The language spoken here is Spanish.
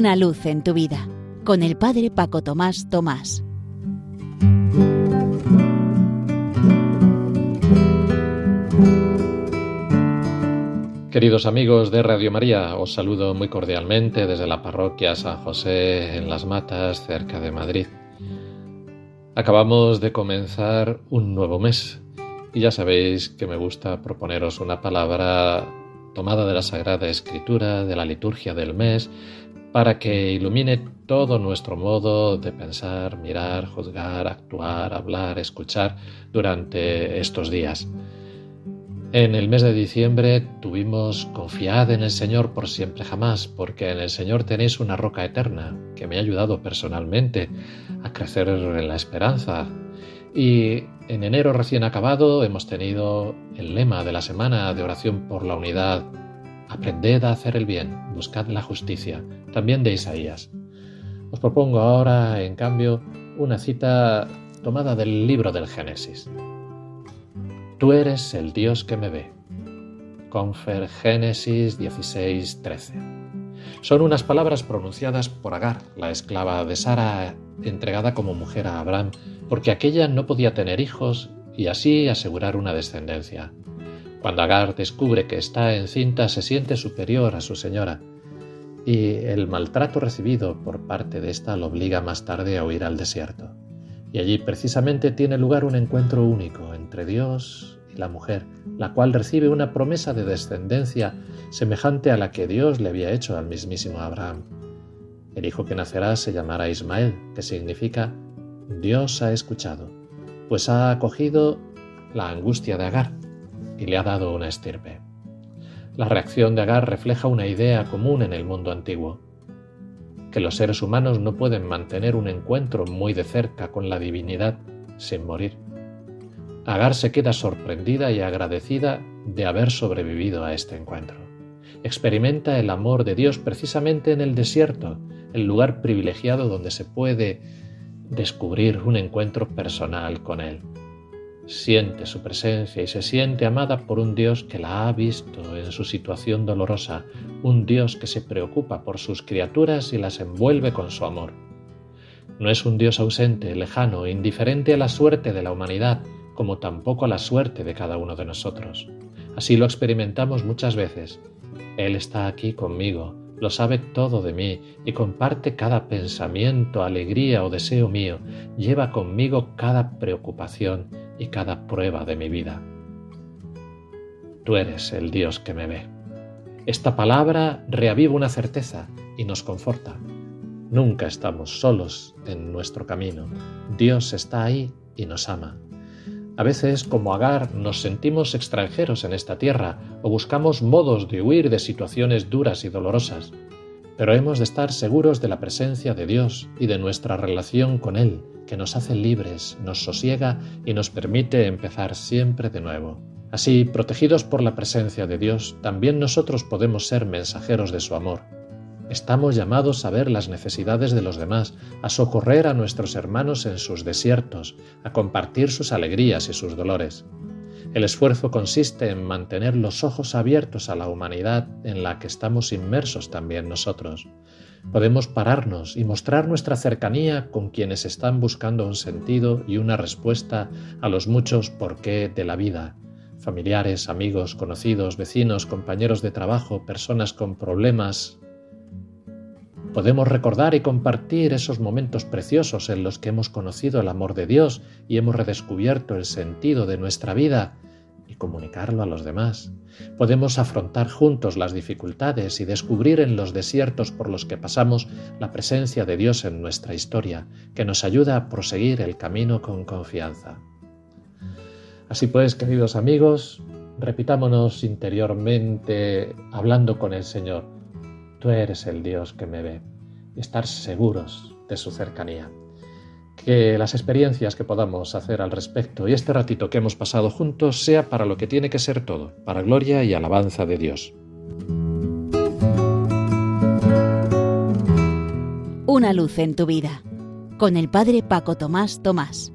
Una luz en tu vida con el Padre Paco Tomás Tomás. Queridos amigos de Radio María, os saludo muy cordialmente desde la parroquia San José en Las Matas, cerca de Madrid. Acabamos de comenzar un nuevo mes y ya sabéis que me gusta proponeros una palabra tomada de la Sagrada Escritura, de la liturgia del mes, para que ilumine todo nuestro modo de pensar, mirar, juzgar, actuar, hablar, escuchar durante estos días. En el mes de diciembre tuvimos confiad en el Señor por siempre jamás, porque en el Señor tenéis una roca eterna que me ha ayudado personalmente a crecer en la esperanza. Y en enero recién acabado hemos tenido el lema de la semana de oración por la unidad. Aprended a hacer el bien, buscad la justicia, también de Isaías. Os propongo ahora, en cambio, una cita tomada del libro del Génesis. Tú eres el Dios que me ve. Confer Génesis 16, 13. Son unas palabras pronunciadas por Agar, la esclava de Sara, entregada como mujer a Abraham, porque aquella no podía tener hijos y así asegurar una descendencia. Cuando Agar descubre que está encinta, se siente superior a su señora, y el maltrato recibido por parte de ésta lo obliga más tarde a huir al desierto. Y allí precisamente tiene lugar un encuentro único entre Dios y la mujer, la cual recibe una promesa de descendencia semejante a la que Dios le había hecho al mismísimo Abraham. El hijo que nacerá se llamará Ismael, que significa Dios ha escuchado, pues ha acogido la angustia de Agar y le ha dado una estirpe. La reacción de Agar refleja una idea común en el mundo antiguo que los seres humanos no pueden mantener un encuentro muy de cerca con la divinidad sin morir. Agar se queda sorprendida y agradecida de haber sobrevivido a este encuentro. Experimenta el amor de Dios precisamente en el desierto, el lugar privilegiado donde se puede descubrir un encuentro personal con Él siente su presencia y se siente amada por un Dios que la ha visto en su situación dolorosa, un Dios que se preocupa por sus criaturas y las envuelve con su amor. No es un Dios ausente, lejano, indiferente a la suerte de la humanidad, como tampoco a la suerte de cada uno de nosotros. Así lo experimentamos muchas veces. Él está aquí conmigo, lo sabe todo de mí y comparte cada pensamiento, alegría o deseo mío, lleva conmigo cada preocupación y cada prueba de mi vida. Tú eres el Dios que me ve. Esta palabra reaviva una certeza y nos conforta. Nunca estamos solos en nuestro camino. Dios está ahí y nos ama. A veces, como Agar, nos sentimos extranjeros en esta tierra o buscamos modos de huir de situaciones duras y dolorosas, pero hemos de estar seguros de la presencia de Dios y de nuestra relación con Él, que nos hace libres, nos sosiega y nos permite empezar siempre de nuevo. Así, protegidos por la presencia de Dios, también nosotros podemos ser mensajeros de su amor. Estamos llamados a ver las necesidades de los demás, a socorrer a nuestros hermanos en sus desiertos, a compartir sus alegrías y sus dolores. El esfuerzo consiste en mantener los ojos abiertos a la humanidad en la que estamos inmersos también nosotros, podemos pararnos y mostrar nuestra cercanía con quienes están buscando un sentido y una respuesta a los muchos por qué de la vida. Familiares, amigos, conocidos, vecinos, compañeros de trabajo, personas con problemas. Podemos recordar y compartir esos momentos preciosos en los que hemos conocido el amor de Dios y hemos redescubierto el sentido de nuestra vida y comunicarlo a los demás. Podemos afrontar juntos las dificultades y descubrir en los desiertos por los que pasamos la presencia de Dios en nuestra historia, que nos ayuda a proseguir el camino con confianza. Así pues, queridos amigos, repitámonos interiormente hablando con el Señor. Tú eres el Dios que me ve. Y estar seguros de su cercanía que las experiencias que podamos hacer al respecto y este ratito que hemos pasado juntos sea para lo que tiene que ser todo, para gloria y alabanza de Dios. Una luz en tu vida, con el Padre Paco Tomás Tomás.